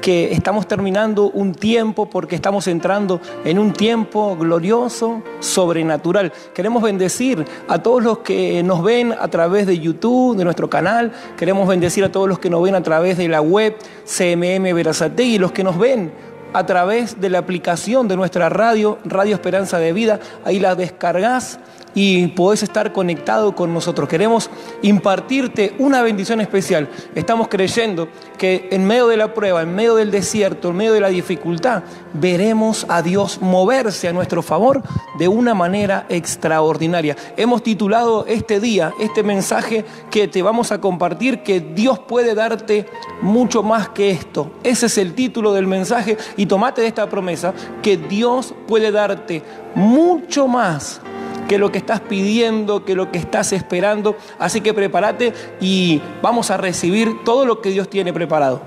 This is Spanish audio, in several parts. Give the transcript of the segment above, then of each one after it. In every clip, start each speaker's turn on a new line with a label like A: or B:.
A: que estamos terminando un tiempo porque estamos entrando en un tiempo glorioso, sobrenatural. Queremos bendecir a todos los que nos ven a través de YouTube, de nuestro canal. Queremos bendecir a todos los que nos ven a través de la web CMM Verazategui, los que nos ven a través de la aplicación de nuestra radio, Radio Esperanza de Vida. Ahí la descargas y podés estar conectado con nosotros. Queremos impartirte una bendición especial. Estamos creyendo que en medio de la prueba, en medio del desierto, en medio de la dificultad, veremos a Dios moverse a nuestro favor de una manera extraordinaria. Hemos titulado este día, este mensaje que te vamos a compartir, que Dios puede darte mucho más que esto. Ese es el título del mensaje tomate de esta promesa, que Dios puede darte mucho más que lo que estás pidiendo, que lo que estás esperando. Así que prepárate y vamos a recibir todo lo que Dios tiene preparado.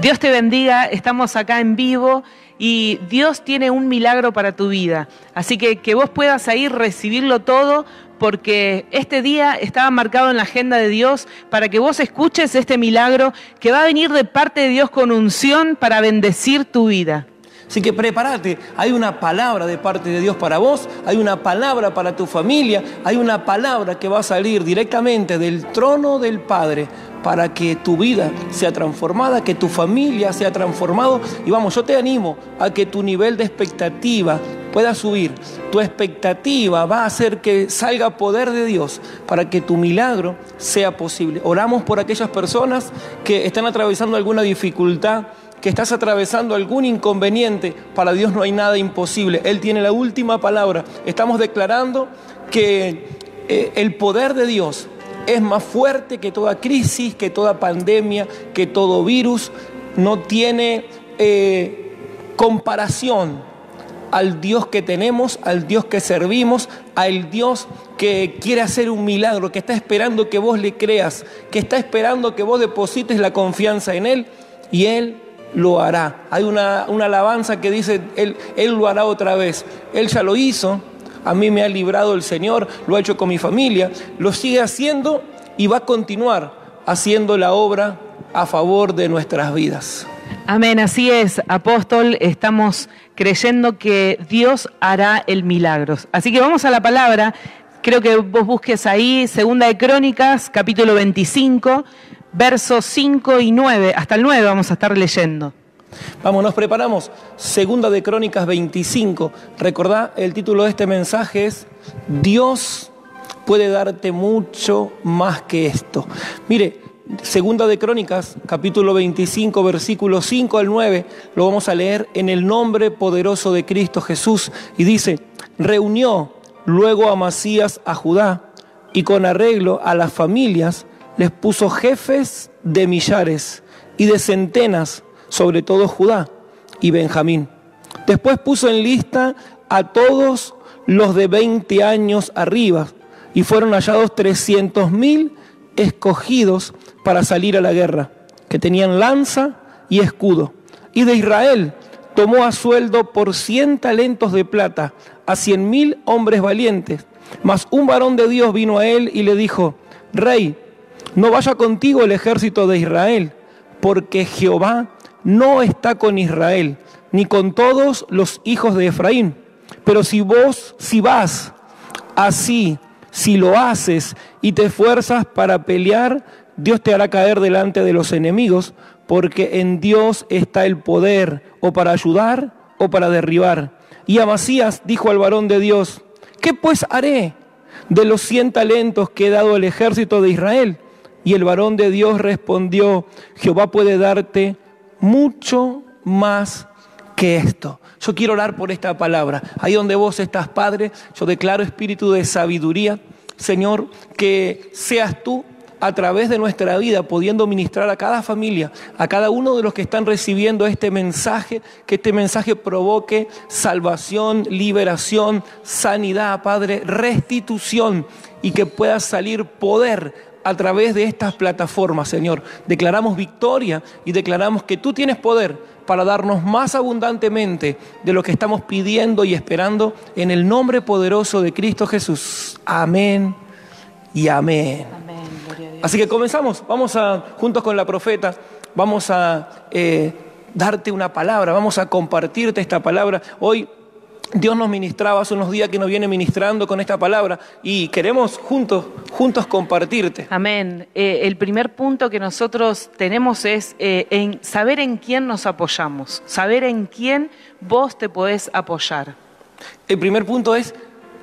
B: Dios te bendiga, estamos acá en vivo y Dios tiene un milagro para tu vida. Así que que vos puedas ahí recibirlo todo porque este día estaba marcado en la agenda de Dios para que vos escuches este milagro que va a venir de parte de Dios con unción para bendecir tu vida.
A: Así que prepárate, hay una palabra de parte de Dios para vos, hay una palabra para tu familia, hay una palabra que va a salir directamente del trono del Padre para que tu vida sea transformada, que tu familia sea transformado. Y vamos, yo te animo a que tu nivel de expectativa pueda subir. Tu expectativa va a hacer que salga poder de Dios para que tu milagro sea posible. Oramos por aquellas personas que están atravesando alguna dificultad que estás atravesando algún inconveniente, para Dios no hay nada imposible. Él tiene la última palabra. Estamos declarando que eh, el poder de Dios es más fuerte que toda crisis, que toda pandemia, que todo virus. No tiene eh, comparación al Dios que tenemos, al Dios que servimos, al Dios que quiere hacer un milagro, que está esperando que vos le creas, que está esperando que vos deposites la confianza en Él y Él lo hará. Hay una, alabanza que dice, él, él lo hará otra vez. Él ya lo hizo, a mí me ha librado el Señor, lo ha hecho con mi familia, lo sigue haciendo y va a continuar haciendo la obra a favor de nuestras vidas.
B: Amén, así es, apóstol, estamos creyendo que Dios hará el milagro. Así que vamos a la palabra, creo que vos busques ahí, Segunda de Crónicas, capítulo 25, versos 5 y 9, hasta el 9 vamos a estar leyendo.
A: Vamos, nos preparamos. Segunda de Crónicas 25. Recordá, el título de este mensaje es Dios puede darte mucho más que esto. Mire, Segunda de Crónicas, capítulo 25, versículos 5 al 9, lo vamos a leer en el nombre poderoso de Cristo Jesús. Y dice, reunió luego a Masías a Judá y con arreglo a las familias les puso jefes de millares y de centenas, sobre todo Judá y Benjamín. Después puso en lista a todos los de 20 años arriba y fueron hallados 300 mil escogidos para salir a la guerra, que tenían lanza y escudo. Y de Israel tomó a sueldo por 100 talentos de plata a cien mil hombres valientes. Mas un varón de Dios vino a él y le dijo, Rey, no vaya contigo el ejército de Israel, porque Jehová no está con Israel, ni con todos los hijos de Efraín. Pero si vos, si vas así, si lo haces y te esfuerzas para pelear, Dios te hará caer delante de los enemigos, porque en Dios está el poder, o para ayudar o para derribar. Y Amasías dijo al varón de Dios, ¿qué pues haré de los cien talentos que he dado al ejército de Israel? Y el varón de Dios respondió, Jehová puede darte mucho más que esto. Yo quiero orar por esta palabra. Ahí donde vos estás, Padre, yo declaro espíritu de sabiduría. Señor, que seas tú a través de nuestra vida, pudiendo ministrar a cada familia, a cada uno de los que están recibiendo este mensaje, que este mensaje provoque salvación, liberación, sanidad, Padre, restitución y que pueda salir poder a través de estas plataformas, Señor. Declaramos victoria y declaramos que tú tienes poder para darnos más abundantemente de lo que estamos pidiendo y esperando en el nombre poderoso de Cristo Jesús. Amén y amén. Así que comenzamos, vamos a, juntos con la profeta, vamos a eh, darte una palabra, vamos a compartirte esta palabra. Hoy Dios nos ministraba hace unos días que nos viene ministrando con esta palabra y queremos juntos, juntos compartirte.
B: Amén. Eh, el primer punto que nosotros tenemos es eh, en saber en quién nos apoyamos, saber en quién vos te podés apoyar.
A: El primer punto es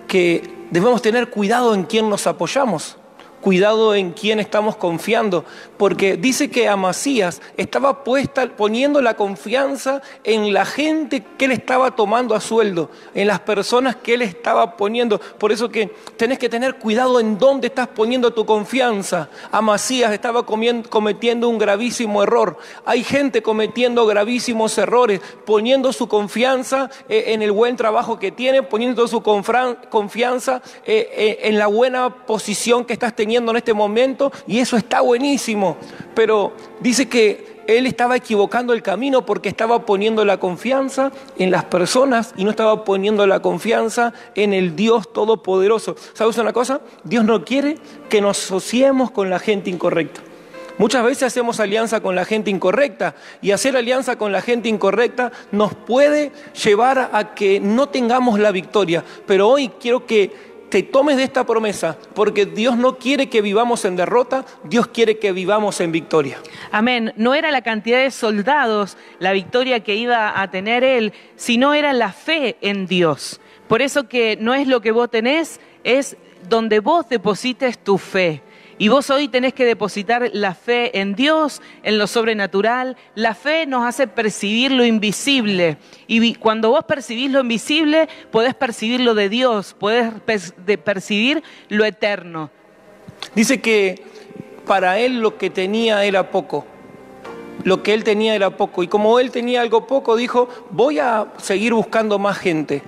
A: que debemos tener cuidado en quién nos apoyamos cuidado en quién estamos confiando, porque dice que Amasías estaba puesta, poniendo la confianza en la gente que él estaba tomando a sueldo, en las personas que él estaba poniendo. Por eso que tenés que tener cuidado en dónde estás poniendo tu confianza. Amasías estaba cometiendo un gravísimo error. Hay gente cometiendo gravísimos errores, poniendo su confianza eh, en el buen trabajo que tiene, poniendo su confianza eh, eh, en la buena posición que estás teniendo en este momento y eso está buenísimo. Pero dice que él estaba equivocando el camino porque estaba poniendo la confianza en las personas y no estaba poniendo la confianza en el Dios Todopoderoso. ¿Sabes una cosa? Dios no quiere que nos asociemos con la gente incorrecta. Muchas veces hacemos alianza con la gente incorrecta y hacer alianza con la gente incorrecta nos puede llevar a que no tengamos la victoria. Pero hoy quiero que te tomes de esta promesa, porque Dios no quiere que vivamos en derrota, Dios quiere que vivamos en victoria.
B: Amén. No era la cantidad de soldados la victoria que iba a tener Él, sino era la fe en Dios. Por eso que no es lo que vos tenés, es donde vos deposites tu fe. Y vos hoy tenés que depositar la fe en Dios, en lo sobrenatural. La fe nos hace percibir lo invisible. Y cuando vos percibís lo invisible, podés percibir lo de Dios, podés percibir lo eterno.
A: Dice que para él lo que tenía era poco. Lo que él tenía era poco. Y como él tenía algo poco, dijo, voy a seguir buscando más gente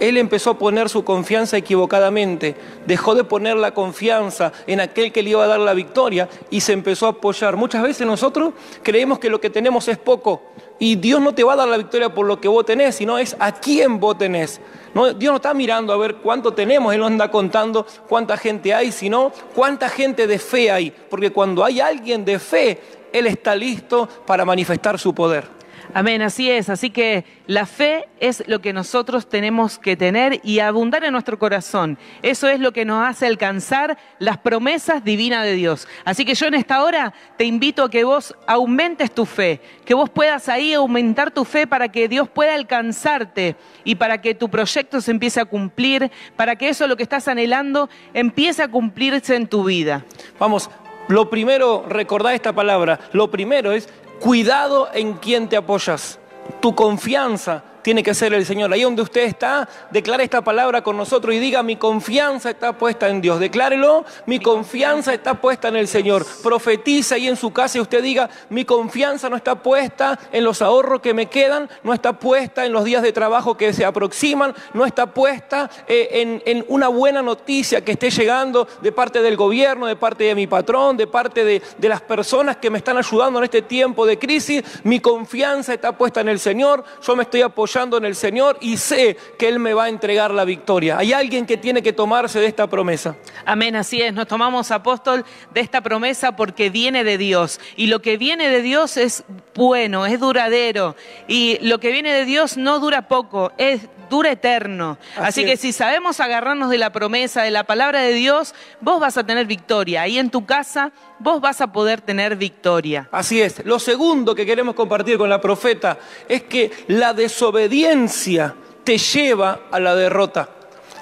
A: él empezó a poner su confianza equivocadamente, dejó de poner la confianza en aquel que le iba a dar la victoria y se empezó a apoyar. Muchas veces nosotros creemos que lo que tenemos es poco y Dios no te va a dar la victoria por lo que vos tenés, sino es a quién vos tenés. Dios no está mirando a ver cuánto tenemos, Él no anda contando cuánta gente hay, sino cuánta gente de fe hay, porque cuando hay alguien de fe, Él está listo para manifestar su poder.
B: Amén, así es. Así que la fe es lo que nosotros tenemos que tener y abundar en nuestro corazón. Eso es lo que nos hace alcanzar las promesas divinas de Dios. Así que yo en esta hora te invito a que vos aumentes tu fe, que vos puedas ahí aumentar tu fe para que Dios pueda alcanzarte y para que tu proyecto se empiece a cumplir, para que eso lo que estás anhelando empiece a cumplirse en tu vida.
A: Vamos, lo primero, recordá esta palabra, lo primero es Cuidado en quién te apoyas. Tu confianza tiene que ser el Señor. Ahí donde usted está, declare esta palabra con nosotros y diga, mi confianza está puesta en Dios. Declárelo, mi confianza está puesta en el Señor. Profetiza ahí en su casa y usted diga, mi confianza no está puesta en los ahorros que me quedan, no está puesta en los días de trabajo que se aproximan, no está puesta eh, en, una buena noticia que esté llegando de parte del gobierno, de parte de mi patrón, de parte de, de las personas que me están ayudando en este tiempo de crisis. Mi confianza está puesta en el Señor. Yo me estoy apoyando en el Señor y sé que Él me va a entregar la victoria. Hay alguien que tiene que tomarse de esta promesa.
B: Amén, así es. Nos tomamos, apóstol, de esta promesa porque viene de Dios. Y lo que viene de Dios es bueno, es duradero. Y lo que viene de Dios no dura poco, es dura eterno. Así, que si sabemos agarrarnos de la promesa, de la palabra de Dios, vos vas a tener victoria. Ahí en tu casa, vos vas a poder tener victoria.
A: Así es. Lo segundo que queremos compartir con la profeta es que la desobediencia te lleva a la derrota.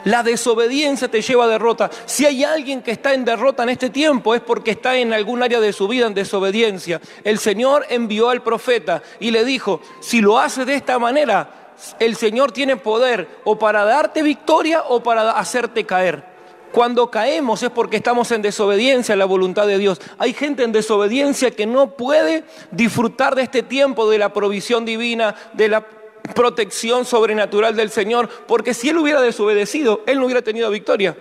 A: La desobediencia te lleva a derrota. Si hay alguien que está en derrota en este tiempo es porque está en algún área de su vida en desobediencia. El Señor envió al profeta y le dijo, si lo hace de esta manera, el Señor tiene poder o para darte victoria o para hacerte caer. Cuando caemos es porque estamos en desobediencia a la voluntad de Dios. Hay gente en desobediencia que no puede disfrutar de este tiempo, de la provisión divina, de la protección sobrenatural del Señor, porque si Él hubiera desobedecido, Él no hubiera tenido victoria.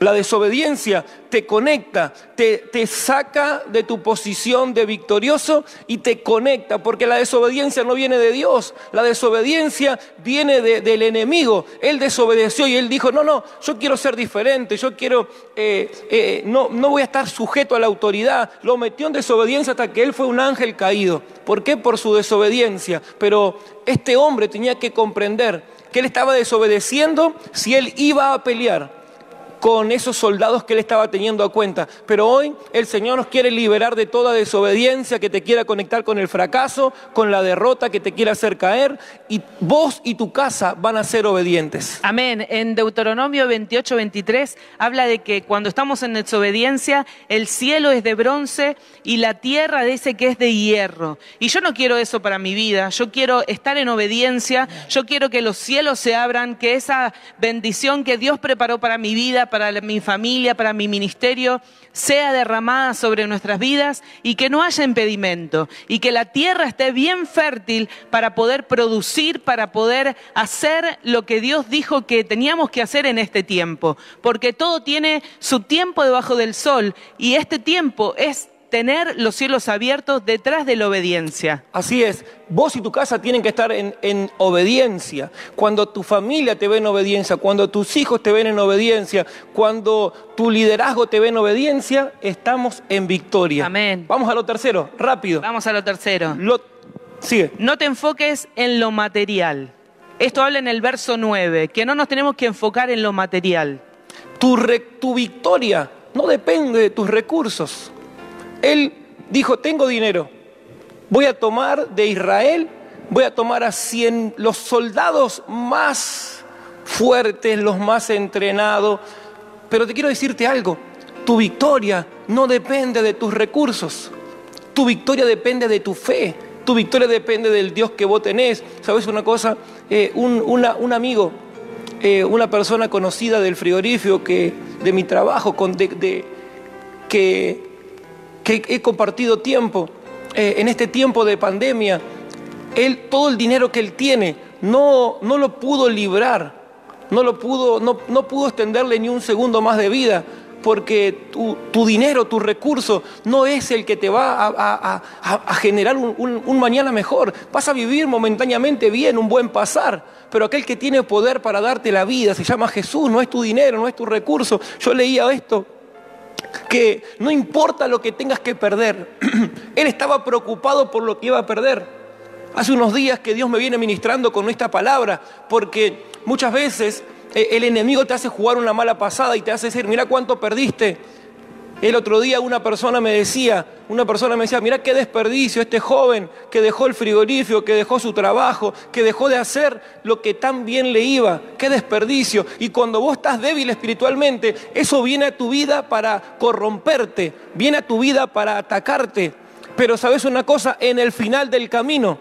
A: La desobediencia te conecta, te, te, saca de tu posición de victorioso y te conecta, porque la desobediencia no viene de Dios, la desobediencia viene de, del enemigo. Él desobedeció y él dijo, no, no, yo quiero ser diferente, yo quiero, eh, eh, no, no voy a estar sujeto a la autoridad. Lo metió en desobediencia hasta que él fue un ángel caído. ¿Por qué? Por su desobediencia. Pero este hombre tenía que comprender que él estaba desobedeciendo si él iba a pelear con esos soldados que él estaba teniendo a cuenta. Pero hoy el Señor nos quiere liberar de toda desobediencia que te quiera conectar con el fracaso, con la derrota que te quiera hacer caer, y vos y tu casa van a ser obedientes.
B: Amén. En Deuteronomio 28, 23 habla de que cuando estamos en desobediencia, el cielo es de bronce y la tierra dice que es de hierro. Y yo no quiero eso para mi vida, yo quiero estar en obediencia, yo quiero que los cielos se abran, que esa bendición que Dios preparó para mi vida, para mi familia, para mi ministerio, sea derramada sobre nuestras vidas y que no haya impedimento y que la tierra esté bien fértil para poder producir, para poder hacer lo que Dios dijo que teníamos que hacer en este tiempo, porque todo tiene su tiempo debajo del sol y este tiempo es tener los cielos abiertos detrás de la obediencia.
A: Así es, vos y tu casa tienen que estar en, en, obediencia. Cuando tu familia te ve en obediencia, cuando tus hijos te ven en obediencia, cuando tu liderazgo te ve en obediencia, estamos en victoria.
B: Amén.
A: Vamos a lo tercero, rápido.
B: Vamos a lo tercero.
A: Lo, sigue.
B: No te enfoques en lo material. Esto habla en el verso 9, que no nos tenemos que enfocar en lo material.
A: Tu, re, tu victoria no depende de tus recursos. Él dijo, tengo dinero, voy a tomar de Israel, voy a tomar a 100 los soldados más fuertes, los más entrenados. Pero te quiero decirte algo, tu victoria no depende de tus recursos, tu victoria depende de tu fe, tu victoria depende del Dios que vos tenés. ¿Sabes una cosa? Eh, un, amigo, eh, una persona conocida del frigorífico que, de mi trabajo, con, que que he compartido tiempo eh, en este tiempo de pandemia, él, todo el dinero que él tiene no, no lo pudo librar, no, lo pudo, no, no pudo extenderle ni un segundo más de vida, porque tu, tu dinero, tu recurso, no es el que te va a, generar un, un, un, mañana mejor. Vas a vivir momentáneamente bien, un buen pasar, pero aquel que tiene poder para darte la vida se llama Jesús, no es tu dinero, no es tu recurso. Yo leía esto que no importa lo que tengas que perder, él estaba preocupado por lo que iba a perder. Hace unos días que Dios me viene ministrando con esta palabra, porque muchas veces eh, el enemigo te hace jugar una mala pasada y te hace decir, mira cuánto perdiste. El otro día una persona me decía, una persona me decía, mira qué desperdicio este joven que dejó el frigorífico, que dejó su trabajo, que dejó de hacer lo que tan bien le iba, qué desperdicio. Y cuando vos estás débil espiritualmente, eso viene a tu vida para corromperte, viene a tu vida para atacarte. Pero sabes una cosa, en el final del camino,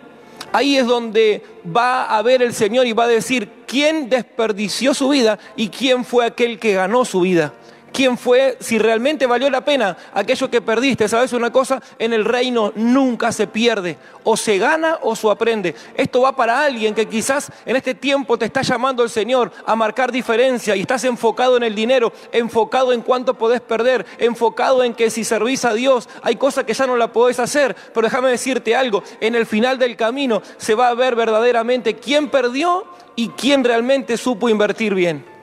A: ahí es donde va a ver el Señor y va a decir quién desperdició su vida y quién fue aquel que ganó su vida quién fue, si realmente valió la pena aquello que perdiste. ¿Sabes una cosa? En el reino nunca se pierde. O se gana o se aprende. Esto va para alguien que quizás en este tiempo te está llamando el Señor a marcar diferencia y estás enfocado en el dinero, enfocado en cuánto podés perder, enfocado en que si servís a Dios hay cosas que ya no la podés hacer. Pero déjame decirte algo, en el final del camino se va a ver verdaderamente quién perdió y quién realmente supo invertir bien.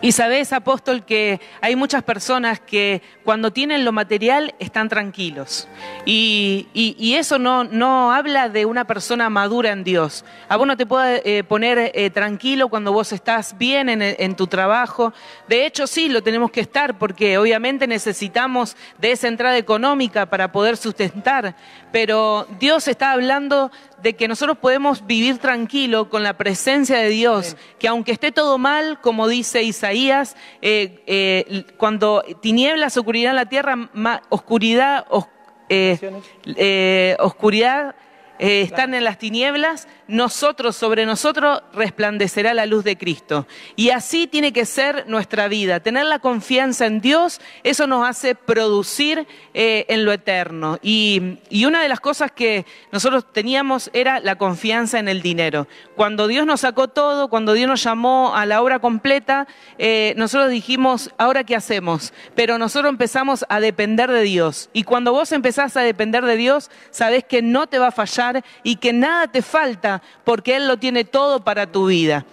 B: Y sabes, apóstol, que hay muchas personas que cuando tienen lo material están tranquilos. Y, y, eso no, no, habla de una persona madura en Dios. A vos no te puede eh, poner eh, tranquilo cuando vos estás bien en, en, tu trabajo. De hecho, sí, lo tenemos que estar porque obviamente necesitamos de esa entrada económica para poder sustentar. Pero Dios está hablando de que nosotros podemos vivir tranquilo con la presencia de Dios, que aunque esté todo mal, como dice Isaías, eh, eh, cuando tinieblas, oscuridad en la tierra, ma, oscuridad, os, eh, oscuridad están en las tinieblas, nosotros, sobre nosotros, resplandecerá la luz de Cristo. Y así tiene que ser nuestra vida. Tener la confianza en Dios, eso nos hace producir eh, en lo eterno. Y, una de las cosas que nosotros teníamos era la confianza en el dinero. Cuando Dios nos sacó todo, cuando Dios nos llamó a la obra completa, eh, nosotros dijimos, ¿ahora qué hacemos? Pero nosotros empezamos a depender de Dios. Y cuando vos empezás a depender de Dios, sabés que no te va a fallar y que nada te falta porque Él lo tiene todo para tu vida.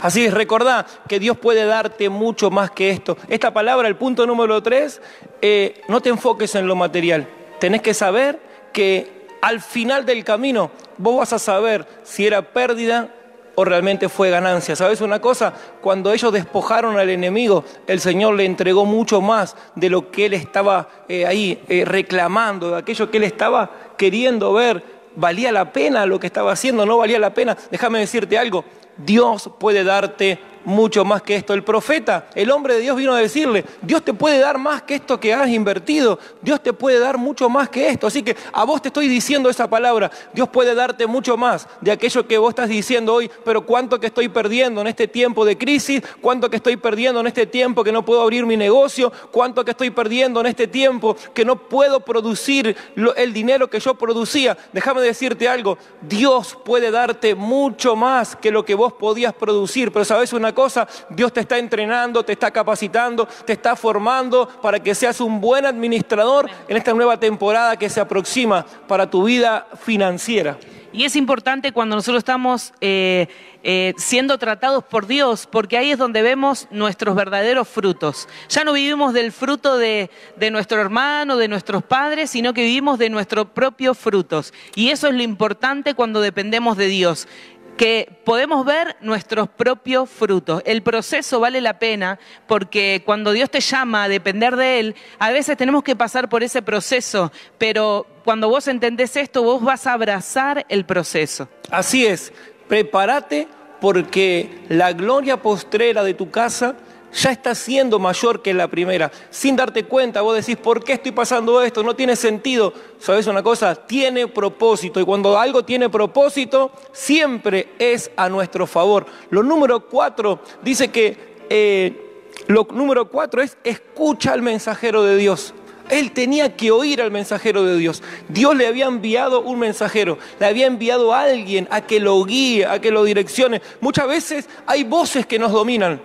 A: Así es, recordá que Dios puede darte mucho más que esto. Esta palabra, el punto número tres, eh, no te enfoques en lo material. Tenés que saber que al final del camino vos vas a saber si era pérdida o realmente fue ganancia. ¿Sabes una cosa? Cuando ellos despojaron al enemigo, el Señor le entregó mucho más de lo que él estaba eh, ahí eh, reclamando, de aquello que él estaba queriendo ver. ¿Valía la pena lo que estaba haciendo? ¿No valía la pena? Déjame decirte algo. Dios puede darte mucho más que esto. El profeta, el hombre de Dios vino a decirle, Dios te puede dar más que esto que has invertido, Dios te puede dar mucho más que esto. Así que a vos te estoy diciendo esa palabra, Dios puede darte mucho más de aquello que vos estás diciendo hoy, pero cuánto que estoy perdiendo en este tiempo de crisis, cuánto que estoy perdiendo en este tiempo que no puedo abrir mi negocio, cuánto que estoy perdiendo en este tiempo que no puedo producir el dinero que yo producía. Déjame decirte algo, Dios puede darte mucho más que lo que vos podías producir, pero sabes una cosa, Dios te está entrenando, te está capacitando, te está formando para que seas un buen administrador en esta nueva temporada que se aproxima para tu vida financiera.
B: Y es importante cuando nosotros estamos eh, eh, siendo tratados por Dios, porque ahí es donde vemos nuestros verdaderos frutos. Ya no vivimos del fruto de, de nuestro hermano, de nuestros padres, sino que vivimos de nuestros propios frutos. Y eso es lo importante cuando dependemos de Dios que podemos ver nuestros propios frutos. El proceso vale la pena porque cuando Dios te llama a depender de Él, a veces tenemos que pasar por ese proceso, pero cuando vos entendés esto, vos vas a abrazar el proceso.
A: Así es, prepárate porque la gloria postrera de tu casa ya está siendo mayor que la primera. Sin darte cuenta, vos decís, ¿por qué estoy pasando esto? No tiene sentido. ¿Sabes una cosa? Tiene propósito. Y cuando algo tiene propósito, siempre es a nuestro favor. Lo número cuatro dice que, eh, lo número cuatro es, escucha al mensajero de Dios. Él tenía que oír al mensajero de Dios. Dios le había enviado un mensajero, le había enviado a alguien a que lo guíe, a que lo direccione. Muchas veces hay voces que nos dominan.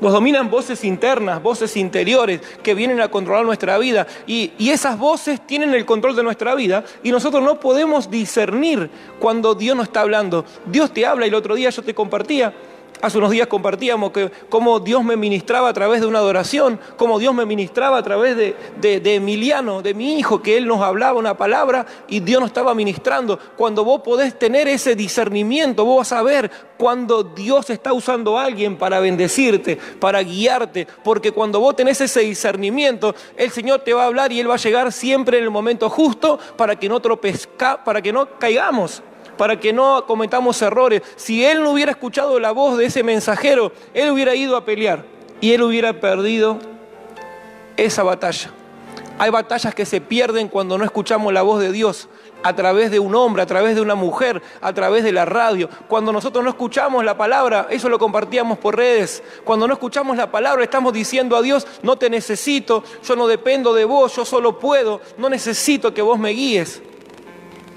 A: Nos dominan voces internas, voces interiores que vienen a controlar nuestra vida. Y, esas voces tienen el control de nuestra vida y nosotros no podemos discernir cuando Dios nos está hablando. Dios te habla y el otro día yo te compartía Hace unos días compartíamos que cómo Dios me ministraba a través de una adoración, cómo Dios me ministraba a través de, Emiliano, de mi hijo, que él nos hablaba una palabra y Dios nos estaba ministrando. Cuando vos podés tener ese discernimiento, vos vas a ver cuando Dios está usando a alguien para bendecirte, para guiarte, porque cuando vos tenés ese discernimiento, el Señor te va a hablar y Él va a llegar siempre en el momento justo para que no tropezca, para que no caigamos para que no cometamos errores. Si él no hubiera escuchado la voz de ese mensajero, él hubiera ido a pelear y él hubiera perdido esa batalla. Hay batallas que se pierden cuando no escuchamos la voz de Dios a través de un hombre, a través de una mujer, a través de la radio. Cuando nosotros no escuchamos la palabra, eso lo compartíamos por redes. Cuando no escuchamos la palabra, estamos diciendo a Dios, no te necesito, yo no dependo de vos, yo solo puedo, no necesito que vos me guíes.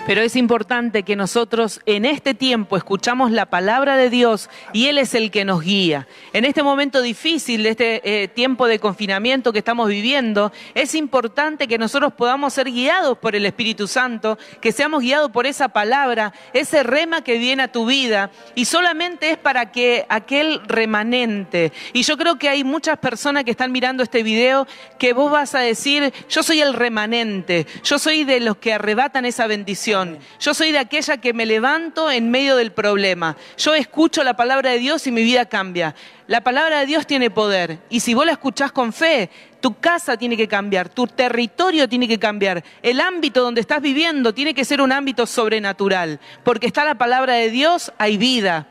B: Pero es importante que nosotros en este tiempo escuchamos la palabra de Dios y Él es el que nos guía. En este momento difícil de este eh, tiempo de confinamiento que estamos viviendo, es importante que nosotros podamos ser guiados por el Espíritu Santo, que seamos guiados por esa palabra, ese rema que viene a tu vida y solamente es para que aquel remanente. Y yo creo que hay muchas personas que están mirando este video que vos vas a decir, yo soy el remanente, yo soy de los que arrebatan esa bendición. Yo soy de aquella que me levanto en medio del problema. Yo escucho la palabra de Dios y mi vida cambia. La palabra de Dios tiene poder. Y si vos la escuchás con fe, tu casa tiene que cambiar, tu territorio tiene que cambiar, el ámbito donde estás viviendo tiene que ser un ámbito sobrenatural. Porque está la palabra de Dios, hay vida.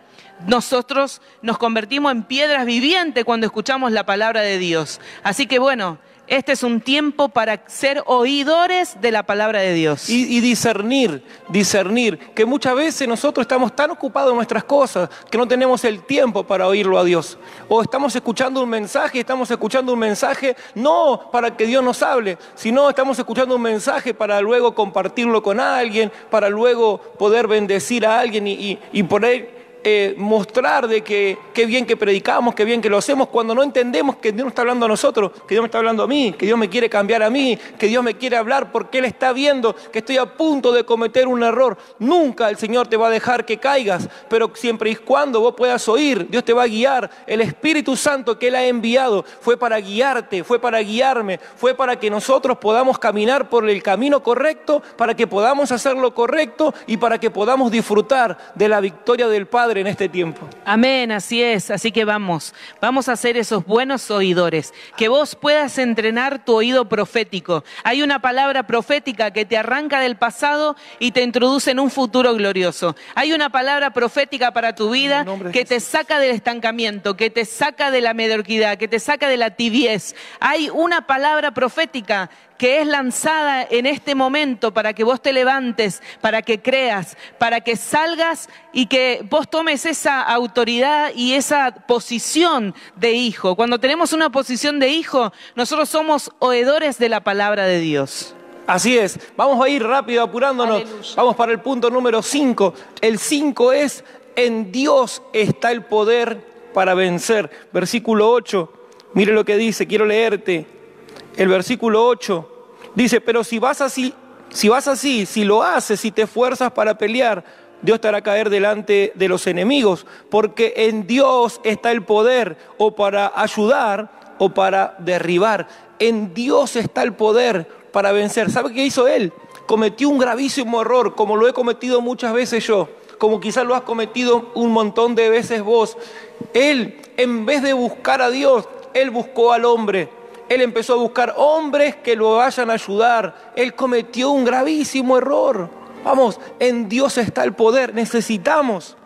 B: Nosotros nos convertimos en piedras vivientes cuando escuchamos la palabra de Dios. Así que bueno, Este es un tiempo para ser oidores de la palabra de Dios.
A: Y, discernir, discernir, que muchas veces nosotros estamos tan ocupados en nuestras cosas que no tenemos el tiempo para oírlo a Dios. O estamos escuchando un mensaje, estamos escuchando un mensaje no para que Dios nos hable, sino estamos escuchando un mensaje para luego compartirlo con alguien, para luego poder bendecir a alguien y, y, ahí eh, mostrar de que qué bien que predicamos, qué bien que lo hacemos, cuando no entendemos que Dios no está hablando a nosotros, que Dios me está hablando a mí, que Dios me quiere cambiar a mí, que Dios me quiere hablar porque Él está viendo que estoy a punto de cometer un error. Nunca el Señor te va a dejar que caigas, pero siempre y cuando vos puedas oír, Dios te va a guiar. El Espíritu Santo que Él ha enviado fue para guiarte, fue para guiarme, fue para que nosotros podamos caminar por el camino correcto, para que podamos hacer lo correcto y para que podamos disfrutar de la victoria del Padre en este tiempo.
B: Amén, así es. Así que vamos, vamos a ser esos buenos oidores. Que vos puedas entrenar tu oído profético. Hay una palabra profética que te arranca del pasado y te introduce en un futuro glorioso. Hay una palabra profética para tu vida que te saca del estancamiento, que te saca de la mediocridad, que te saca de la tibiez. Hay una palabra profética que es lanzada en este momento para que vos te levantes, para que creas, para que salgas y que vos tomes esa autoridad y esa posición de hijo. Cuando tenemos una posición de hijo, nosotros somos oedores de la palabra de Dios.
A: Así es, vamos a ir rápido apurándonos.
B: Aleluya.
A: Vamos para el punto número 5. El 5 es, en Dios está el poder para vencer. Versículo 8, mire lo que dice, quiero leerte. El versículo 8 dice, pero si vas así, si vas así, si lo haces, si te esfuerzas para pelear, Dios te hará caer delante de los enemigos, porque en Dios está el poder o para ayudar o para derribar. En Dios está el poder para vencer. ¿Sabe qué hizo él? Cometió un gravísimo error, como lo he cometido muchas veces yo, como quizás lo has cometido un montón de veces vos. Él, en vez de buscar a Dios, él buscó al hombre. Él empezó a buscar hombres que lo vayan a ayudar. Él cometió un gravísimo error. Vamos, en Dios está el poder. Necesitamos,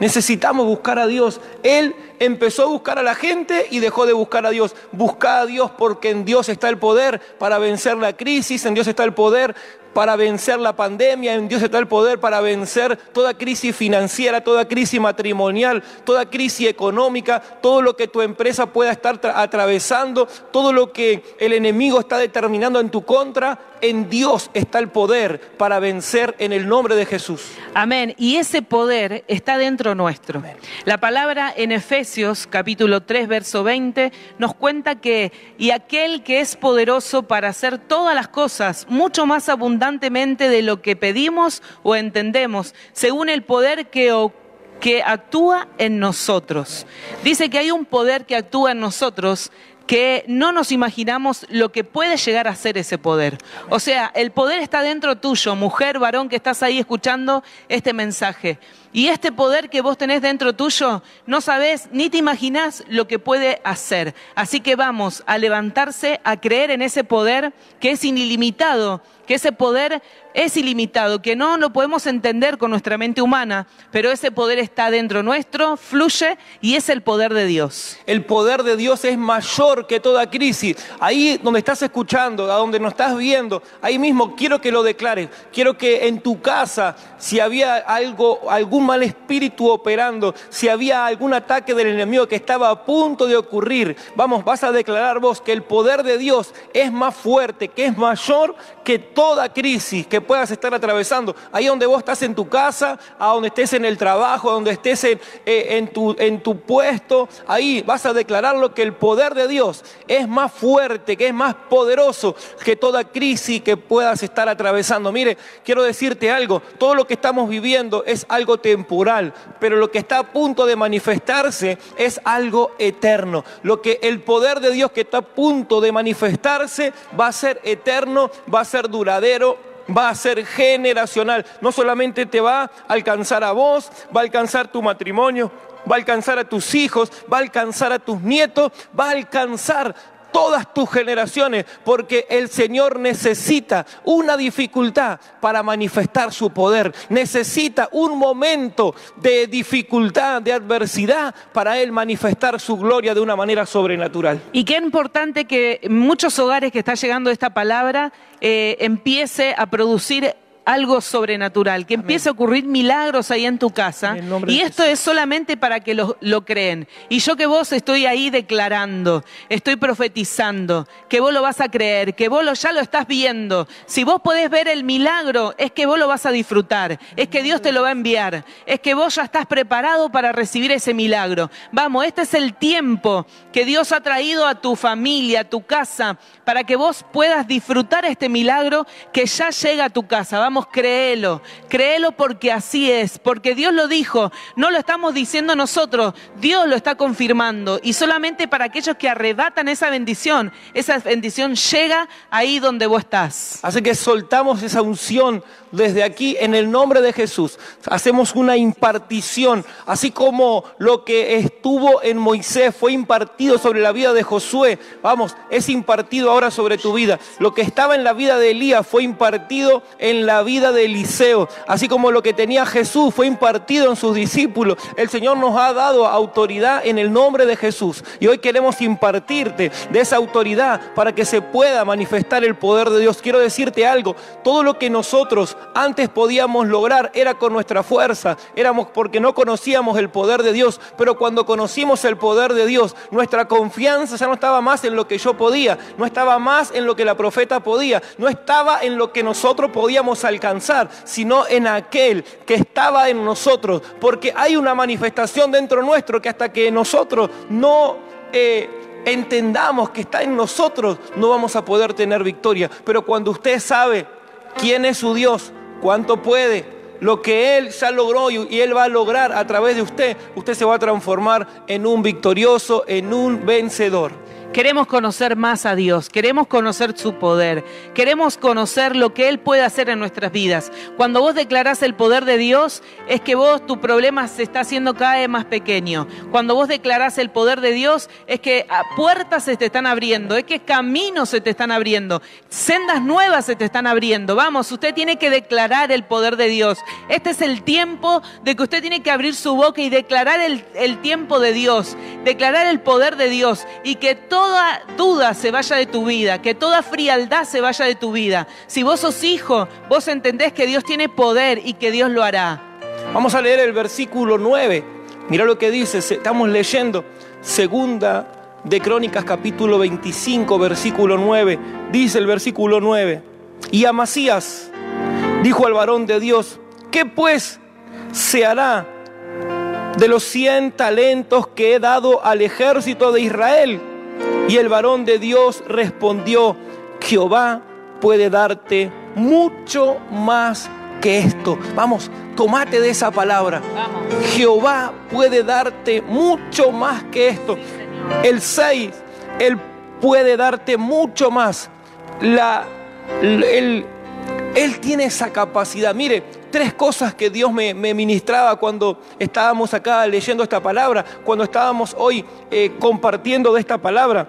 A: necesitamos buscar a Dios. Él empezó a buscar a la gente y dejó de buscar a Dios. Busca a Dios porque en Dios está el poder para vencer la crisis, en Dios está el poder para vencer la pandemia, en Dios está el poder para vencer toda crisis financiera, toda crisis matrimonial, toda crisis económica, todo lo que tu empresa pueda estar tra- atravesando, todo lo que el enemigo está determinando en tu contra, en Dios está el poder para vencer en el nombre de Jesús.
B: Amén. Y ese poder está dentro nuestro. La palabra en Efesios capítulo 3, verso 20 nos cuenta que, y aquel que es poderoso para hacer todas las cosas mucho más de lo que pedimos o entendemos, según el poder que que actúa en nosotros. Dice que hay un poder que actúa en nosotros que no nos imaginamos lo que puede llegar a ser ese poder. O sea, el poder está dentro tuyo, mujer, varón, que estás ahí escuchando este mensaje. Y este poder que vos tenés dentro tuyo, no sabés ni te imaginás lo que puede hacer. Así que vamos a levantarse, a creer en ese poder que es ilimitado, que ese poder es ilimitado, que no lo podemos entender con nuestra mente humana, pero ese poder está dentro nuestro, fluye y es el poder de Dios.
A: El poder de Dios es mayor que toda crisis. Ahí donde estás escuchando, a donde nos estás viendo, ahí mismo quiero que lo declares. Quiero que en tu casa, si había algo, algún mal espíritu operando, si había algún ataque del enemigo que estaba a punto de ocurrir, vamos, vas a declarar vos que el poder de Dios es más fuerte, que es mayor que toda crisis que puedas estar atravesando. Ahí donde vos estás en tu casa, a donde estés en el trabajo, a donde estés en, eh, en tu, en tu puesto, ahí vas a declararlo que el poder de Dios es más fuerte, que es más poderoso que toda crisis que puedas estar atravesando. Mire, quiero decirte algo, todo lo que estamos viviendo es algo temporal, pero lo que está a punto de manifestarse es algo eterno. Lo que el poder de Dios que está a punto de manifestarse va a ser eterno, va a ser duradero, va a ser generacional. No solamente te va a alcanzar a vos, va a alcanzar tu matrimonio, va a alcanzar a tus hijos, va a alcanzar a tus nietos, va a alcanzar todas tus generaciones, porque el Señor necesita una dificultad para manifestar su poder, necesita un momento de dificultad, de adversidad, para Él manifestar su gloria de una manera sobrenatural.
B: Y qué importante que muchos hogares que está llegando esta palabra eh, empiece a producir algo sobrenatural, que empiece a ocurrir milagros ahí en tu casa. y esto es solamente para que lo, lo, creen. Y yo que vos estoy ahí declarando, estoy profetizando, que vos lo vas a creer, que vos lo, ya lo estás viendo. Si vos podés ver el milagro, es que vos lo vas a disfrutar, es que Dios te lo va a enviar, es que vos ya estás preparado para recibir ese milagro. Vamos, este es el tiempo que Dios ha traído a tu familia, a tu casa, para que vos puedas disfrutar este milagro que ya llega a tu casa créelo, créelo porque así es, porque Dios lo dijo, no lo estamos diciendo nosotros, Dios lo está confirmando y solamente para aquellos que arrebatan esa bendición, esa bendición llega ahí donde vos estás.
A: Así que soltamos esa unción desde aquí en el nombre de Jesús. Hacemos una impartición, así como lo que estuvo en Moisés fue impartido sobre la vida de Josué. Vamos, es impartido ahora sobre tu vida. Lo que estaba en la vida de Elías fue impartido en la vida de Eliseo, así como lo que tenía Jesús fue impartido en sus discípulos. El Señor nos ha dado autoridad en el nombre de Jesús y hoy queremos impartirte de esa autoridad para que se pueda manifestar el poder de Dios. Quiero decirte algo, todo lo que nosotros antes podíamos lograr era con nuestra fuerza, éramos porque no conocíamos el poder de Dios, pero cuando conocimos el poder de Dios, nuestra confianza ya no estaba más en lo que yo podía, no estaba más en lo que la profeta podía, no estaba en lo que nosotros podíamos alcanzar, sino en aquel que estaba en nosotros, porque hay una manifestación dentro nuestro que hasta que nosotros no... Eh, entendamos que está en nosotros, no vamos a poder tener victoria. Pero cuando usted sabe quién es su Dios, cuánto puede, lo que Él ya logró y Él va a lograr a través de usted, usted se va a transformar en un victorioso, en un vencedor.
B: Queremos conocer más a Dios, queremos conocer su poder, queremos conocer lo que Él puede hacer en nuestras vidas. Cuando vos declarás el poder de Dios, es que vos tu problema se está haciendo cada vez más pequeño. Cuando vos declarás el poder de Dios, es que puertas se te están abriendo, es que caminos se te están abriendo, sendas nuevas se te están abriendo. Vamos, usted tiene que declarar el poder de Dios. Este es el tiempo de que usted tiene que abrir su boca y declarar el, el tiempo de Dios, declarar el poder de Dios y que todo toda duda se vaya de tu vida, que toda frialdad se vaya de tu vida. Si vos sos hijo, vos entendés que Dios tiene poder y que Dios lo hará.
A: Vamos a leer el versículo 9. Mira lo que dice, estamos leyendo segunda de Crónicas capítulo 25, versículo 9. Dice el versículo 9. Y Amasías dijo al varón de Dios, ¿qué pues se hará de los cien talentos que he dado al ejército de Israel? Y el varón de Dios respondió, Jehová puede darte mucho más que esto. Vamos, tomate de esa palabra. Jehová puede darte mucho más que esto. el 6, Él puede darte mucho más. La, él, él tiene esa capacidad. Mire, tres cosas que Dios me, ministraba cuando estábamos acá leyendo esta palabra, cuando estábamos hoy eh, compartiendo de esta palabra.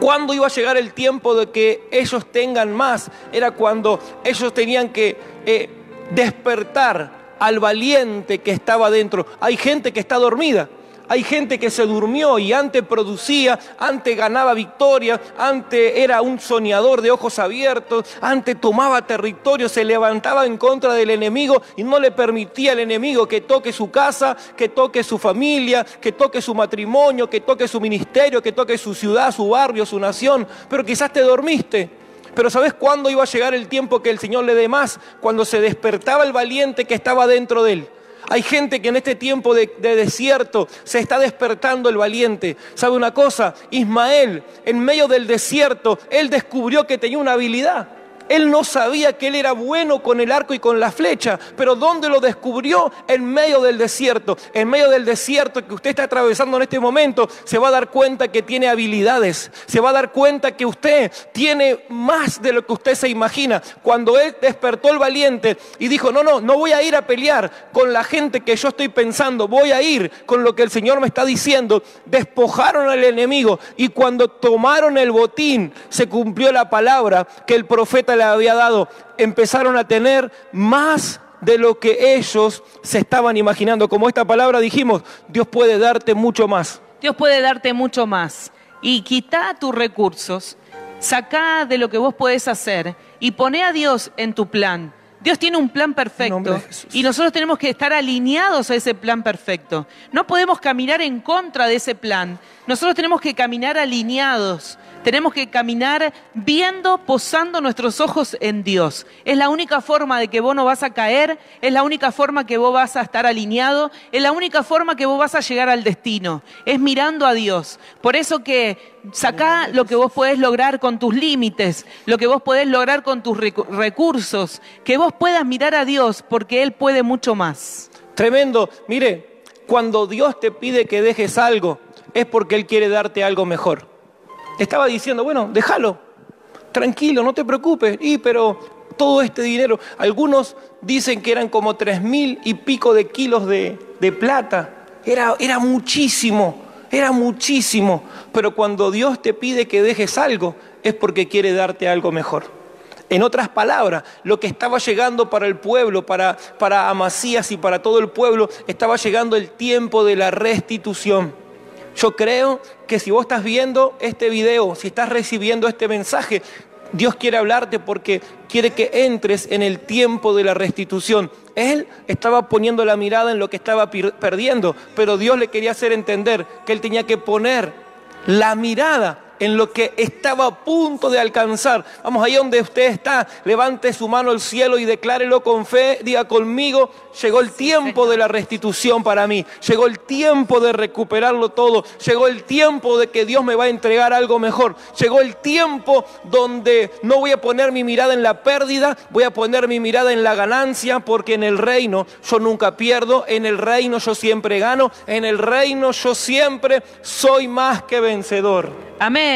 A: ¿Cuándo iba a llegar el tiempo de que ellos tengan más? Era cuando ellos tenían que eh, despertar al valiente que estaba dentro. Hay gente que está dormida. Hay gente que se durmió y antes producía, antes ganaba victoria, antes era un soñador de ojos abiertos, antes tomaba territorio, se levantaba en contra del enemigo y no le permitía al enemigo que toque su casa, que toque su familia, que toque su matrimonio, que toque su ministerio, que toque su ciudad, su barrio, su nación. Pero quizás te dormiste. Pero ¿sabes cuándo iba a llegar el tiempo que el Señor le dé más? Cuando se despertaba el valiente que estaba dentro de él. Hay gente que en este tiempo de, desierto se está despertando el valiente. ¿Sabe una cosa? Ismael, en medio del desierto, él descubrió que tenía una habilidad. Él no sabía que él era bueno con el arco y con la flecha, pero ¿dónde lo descubrió? En medio del desierto. En medio del desierto que usted está atravesando en este momento, se va a dar cuenta que tiene habilidades, se va a dar cuenta que usted tiene más de lo que usted se imagina. Cuando él despertó el valiente y dijo, no, no, no voy a ir a pelear con la gente que yo estoy pensando, voy a ir con lo que el Señor me está diciendo, despojaron al enemigo y cuando tomaron el botín se cumplió la palabra que el profeta le había dado, empezaron a tener más de lo que ellos se estaban imaginando. Como esta palabra dijimos, Dios puede darte mucho más.
B: Dios puede darte mucho más. Y quita tus recursos, saca de lo que vos podés hacer y pone a Dios en tu plan. Dios tiene un plan perfecto y nosotros tenemos que estar alineados a ese plan perfecto. No podemos caminar en contra de ese plan. Nosotros tenemos que caminar alineados. Tenemos que caminar viendo, posando nuestros ojos en Dios. Es la única forma de que vos no vas a caer, es la única forma que vos vas a estar alineado, es la única forma que vos vas a llegar al destino. Es mirando a Dios. Por eso que sacá lo que vos podés lograr con tus límites, lo que vos podés lograr con tus recursos, que vos puedas mirar a Dios porque Él puede mucho más.
A: Tremendo. Mire, cuando Dios te pide que dejes algo, es porque Él quiere darte algo mejor estaba diciendo, bueno, déjalo, tranquilo, no te preocupes. Y pero todo este dinero, algunos dicen que eran como tres mil y pico de kilos de, plata. Era, era muchísimo, era muchísimo. Pero cuando Dios te pide que dejes algo, es porque quiere darte algo mejor. En otras palabras, lo que estaba llegando para el pueblo, para, para Amasías y para todo el pueblo, estaba llegando el tiempo de la restitución. Yo creo que si vos estás viendo este video, si estás recibiendo este mensaje, Dios quiere hablarte porque quiere que entres en el tiempo de la restitución. Él estaba poniendo la mirada en lo que estaba perdiendo, pero Dios le quería hacer entender que él tenía que poner la mirada en lo que estaba a punto de alcanzar. Vamos, ahí donde usted está, levante su mano al cielo y declárelo con fe, diga conmigo, llegó el tiempo de la restitución para mí, llegó el tiempo de recuperarlo todo, llegó el tiempo de que Dios me va a entregar algo mejor, llegó el tiempo donde no voy a poner mi mirada en la pérdida, voy a poner mi mirada en la ganancia, porque en el reino yo nunca pierdo, en el reino yo siempre gano, en el reino yo siempre soy más que vencedor.
B: Amén.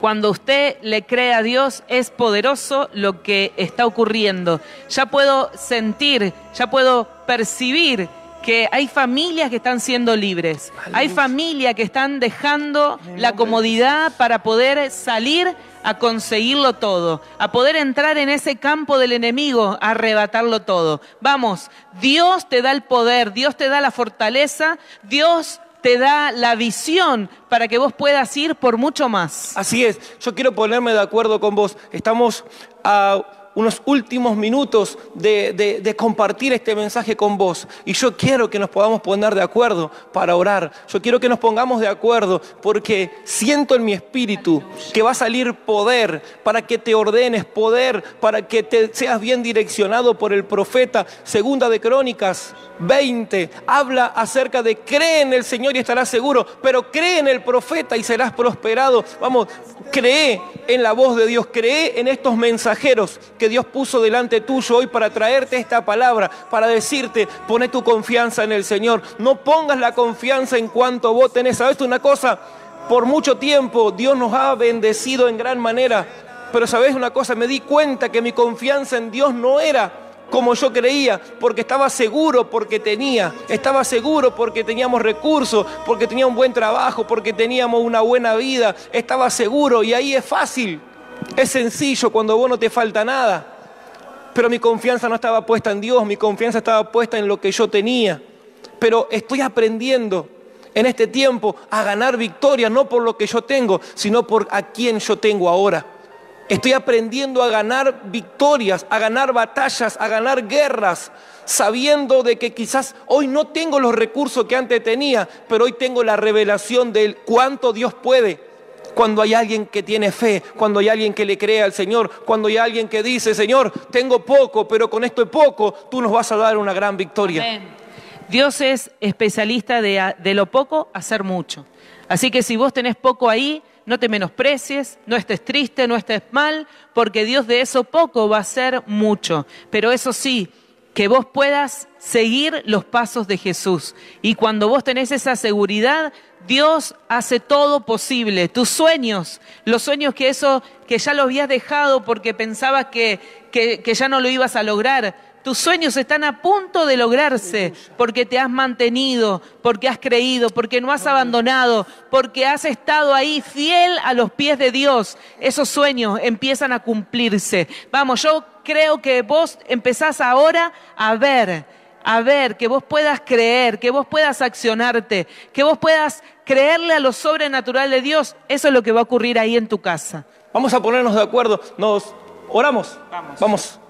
B: Cuando usted le cree a Dios, es poderoso lo que está ocurriendo. Ya puedo sentir, ya puedo percibir que hay familias que están siendo libres. Hay familias que están dejando la comodidad para poder salir a conseguirlo todo, a poder entrar en ese campo del enemigo, a arrebatarlo todo. Vamos, Dios te da el poder, Dios te da la fortaleza, Dios te da la visión para que vos puedas ir por mucho más.
A: Así es, yo quiero ponerme de acuerdo con vos. Estamos a unos últimos minutos de, compartir este mensaje con vos. Y yo quiero que nos podamos poner de acuerdo para orar. Yo quiero que nos pongamos de acuerdo porque siento en mi espíritu que va a salir poder para que te ordenes, poder para que te seas bien direccionado por el profeta. Segunda de Crónicas 20 habla acerca de cree en el Señor y estarás seguro, pero cree en el profeta y serás prosperado. Vamos, cree en la voz de Dios, cree en estos mensajeros que Dios puso delante tuyo hoy para traerte esta palabra, para decirte, pone tu confianza en el Señor. No pongas la confianza en cuanto vos tenés. ¿Sabes una cosa? Por mucho tiempo Dios nos ha bendecido en gran manera. Pero sabes una cosa, me di cuenta que mi confianza en Dios no era como yo creía, porque estaba seguro, porque tenía, estaba seguro porque teníamos recursos, porque tenía un buen trabajo, porque teníamos una buena vida, estaba seguro y ahí es fácil. Es sencillo cuando vos no te falta nada. Pero mi confianza no estaba puesta en Dios, mi confianza estaba puesta en lo que yo tenía. Pero estoy aprendiendo en este tiempo a ganar victoria, no por lo que yo tengo, sino por a quien yo tengo ahora. Estoy aprendiendo a ganar victorias, a ganar batallas, a ganar guerras, sabiendo de que quizás hoy no tengo los recursos que antes tenía, pero hoy tengo la revelación de cuánto Dios puede cuando hay alguien que tiene fe, cuando hay alguien que le cree al Señor, cuando hay alguien que dice, Señor, tengo poco, pero con esto poco tú nos vas a dar una gran victoria.
B: Dios es especialista de, de lo poco hacer mucho. Así que si vos tenés poco ahí, no te menosprecies, no estés triste, no estés mal, porque Dios de eso poco va a hacer mucho. Pero eso sí, que vos puedas seguir los pasos de Jesús. Y cuando vos tenés esa seguridad, Dios hace todo posible. Tus sueños, los sueños que eso, que ya lo habías dejado porque pensabas que, que, que ya no lo ibas a lograr, tus sueños están a punto de lograrse porque te has mantenido, porque has creído, porque no has abandonado, porque has estado ahí fiel a los pies de Dios. Esos sueños empiezan a cumplirse. Vamos, yo creo que vos empezás ahora a ver, a ver, que vos puedas creer, que vos puedas accionarte, que vos puedas creerle a lo sobrenatural de Dios. Eso es lo que va a ocurrir ahí en tu casa.
A: Vamos a ponernos de acuerdo. Nos oramos.
B: Vamos.
A: Vamos.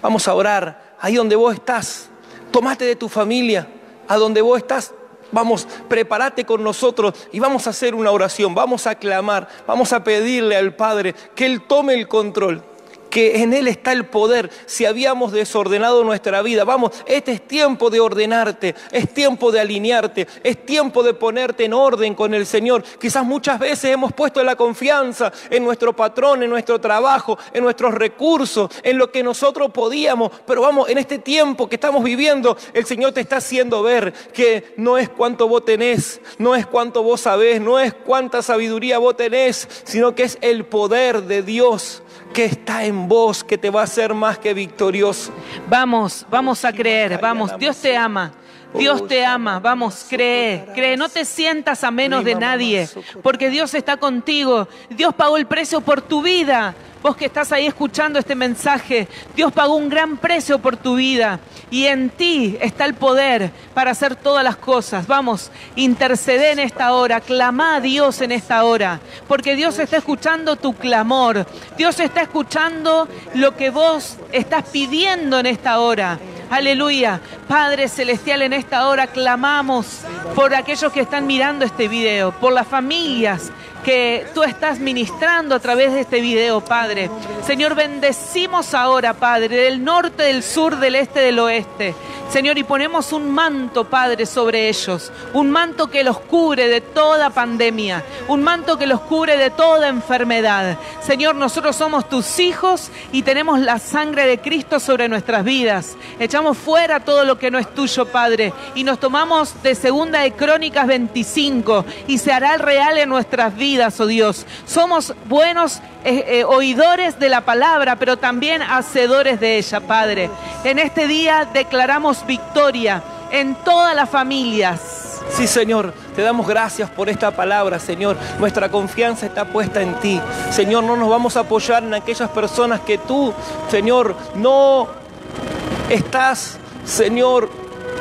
A: Vamos a orar ahí donde vos estás. Tomate de tu familia, a donde vos estás. Vamos, prepárate con nosotros y vamos a hacer una oración, vamos a clamar, vamos a pedirle al Padre que Él tome el control que en Él está el poder si habíamos desordenado nuestra vida. Vamos, este es tiempo de ordenarte, es tiempo de alinearte, es tiempo de ponerte en orden con el Señor. Quizás muchas veces hemos puesto la confianza en nuestro patrón, en nuestro trabajo, en nuestros recursos, en lo que nosotros podíamos, pero vamos, en este tiempo que estamos viviendo, el Señor te está haciendo ver que no es cuánto vos tenés, no es cuánto vos sabés, no es cuánta sabiduría vos tenés, sino que es el poder de Dios que está en vos, que te va a hacer más que victorioso.
B: Vamos, vamos a creer, vamos, Dios te ama. Dios te ama, vamos, cree, cree, no te sientas a menos de nadie, porque Dios está contigo. Dios pagó el precio por tu vida. Vos que estás ahí escuchando este mensaje, Dios pagó un gran precio por tu vida y en ti está el poder para hacer todas las cosas. Vamos, intercede en esta hora, clama a Dios en esta hora, porque Dios está escuchando tu clamor, Dios está escuchando lo que vos estás pidiendo en esta hora. Aleluya. Padre Celestial, en esta hora clamamos por aquellos que están mirando este video, por las familias que tú estás ministrando a través de este video, Padre. Señor, bendecimos ahora, Padre, del norte, del sur, del este, del oeste. Señor, y ponemos un manto, Padre, sobre ellos. Un manto que los cubre de toda pandemia. Un manto que los cubre de toda enfermedad. Señor, nosotros somos tus hijos y tenemos la sangre de Cristo sobre nuestras vidas. Echamos fuera todo lo que no es tuyo, Padre. Y nos tomamos de segunda de Crónicas 25 y se hará real en nuestras vidas, oh Dios. Somos buenos eh, eh, oidores de la palabra, pero también hacedores de ella, Padre. En este día declaramos victoria en todas las familias.
A: Sí, Señor, te damos gracias por esta palabra, Señor. Nuestra confianza está puesta en ti. Señor, no nos vamos a apoyar en aquellas personas que tú, Señor, no estás, Señor,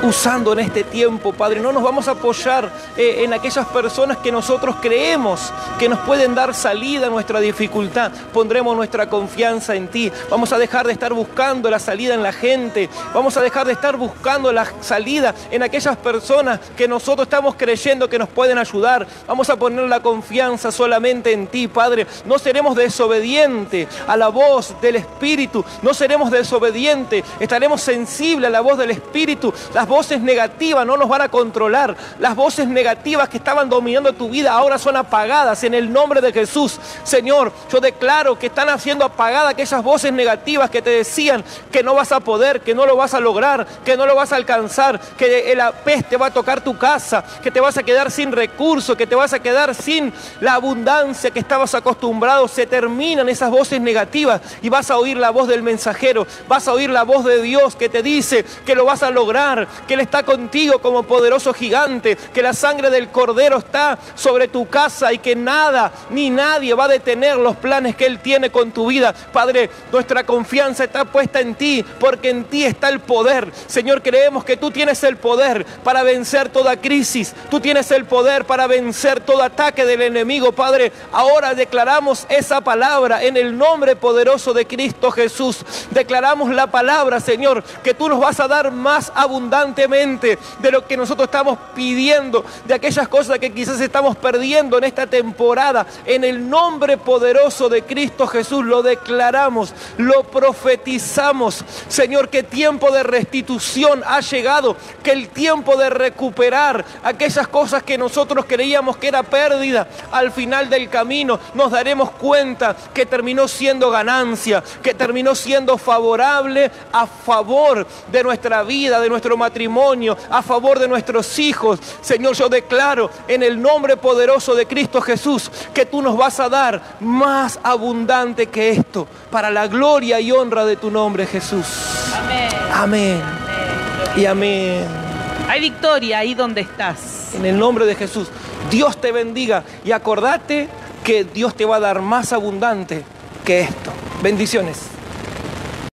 A: usando en este tiempo, Padre. No nos vamos a apoyar eh, en aquellas personas que nosotros creemos que nos pueden dar salida a nuestra dificultad. Pondremos nuestra confianza en ti. Vamos a dejar de estar buscando la salida en la gente. Vamos a dejar de estar buscando la salida en aquellas personas que nosotros estamos creyendo que nos pueden ayudar. Vamos a poner la confianza solamente en ti, Padre. No seremos desobedientes a la voz del Espíritu. No seremos desobedientes. Estaremos sensibles a la voz del Espíritu. Las voces negativas no nos van a controlar. Las voces negativas que estaban dominando tu vida ahora son apagadas en el nombre de Jesús. Señor, yo declaro que están haciendo apagadas aquellas voces negativas que te decían que no vas a poder, que no lo vas a lograr, que no lo vas a alcanzar, que la peste va a tocar tu casa, que te vas a quedar sin recursos, que te vas a quedar sin la abundancia que estabas acostumbrado. Se terminan esas voces negativas y vas a oír la voz del mensajero, vas a oír la voz de Dios que te dice que lo vas a lograr, que Él está contigo como poderoso gigante, que la sangre del Cordero está sobre tu casa y que nada ni nadie va a detener los planes que Él tiene con tu vida. Padre, nuestra confianza está puesta en ti, porque en ti está el poder. Señor, creemos que tú tienes el poder para vencer toda crisis, tú tienes el poder para vencer todo ataque del enemigo, Padre. Ahora declaramos esa palabra en el nombre poderoso de Cristo Jesús. Declaramos la palabra, Señor, que tú nos vas a dar más abundancia abundantemente de lo que nosotros estamos pidiendo, de aquellas cosas que quizás estamos perdiendo en esta temporada. En el nombre poderoso de Cristo Jesús lo declaramos, lo profetizamos. Señor, que tiempo de restitución ha llegado, que el tiempo de recuperar aquellas cosas que nosotros creíamos que era pérdida, al final del camino nos daremos cuenta que terminó siendo ganancia, que terminó siendo favorable a favor de nuestra vida, de nuestro matrimonio, a favor de nuestros hijos. Señor, yo declaro en el nombre poderoso de Cristo Jesús que tú nos vas a dar más abundante que esto, para la gloria y honra de tu nombre, Jesús.
B: Amén.
A: Amén. Y amén.
B: Hay victoria ahí donde estás.
A: En el nombre de Jesús. Dios te bendiga y acordate que Dios te va a dar más abundante que esto. Bendiciones.